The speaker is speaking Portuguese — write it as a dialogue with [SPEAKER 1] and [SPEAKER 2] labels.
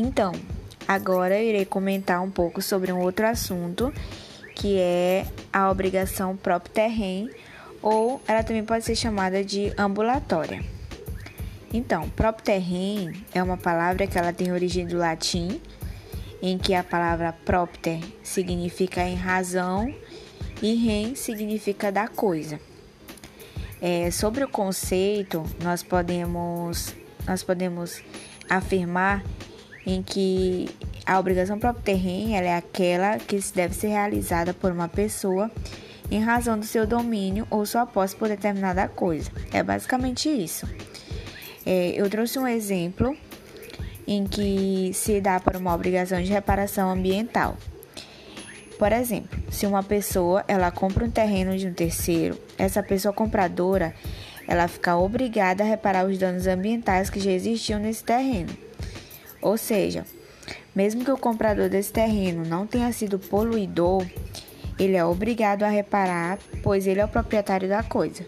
[SPEAKER 1] Então, agora eu irei comentar um pouco sobre um outro assunto, que é a obrigação próprio terreno, ou ela também pode ser chamada de ambulatória. Então, próprio terreno é uma palavra que ela tem origem do latim, em que a palavra propter significa em razão e rem significa da coisa. É, sobre o conceito, nós podemos, nós podemos afirmar em que a obrigação próprio terreno é aquela que deve ser realizada por uma pessoa em razão do seu domínio ou sua posse por determinada coisa. É basicamente isso. É, eu trouxe um exemplo em que se dá para uma obrigação de reparação ambiental. Por exemplo, se uma pessoa ela compra um terreno de um terceiro, essa pessoa compradora ela fica obrigada a reparar os danos ambientais que já existiam nesse terreno. Ou seja, mesmo que o comprador desse terreno não tenha sido poluidor, ele é obrigado a reparar, pois ele é o proprietário da coisa.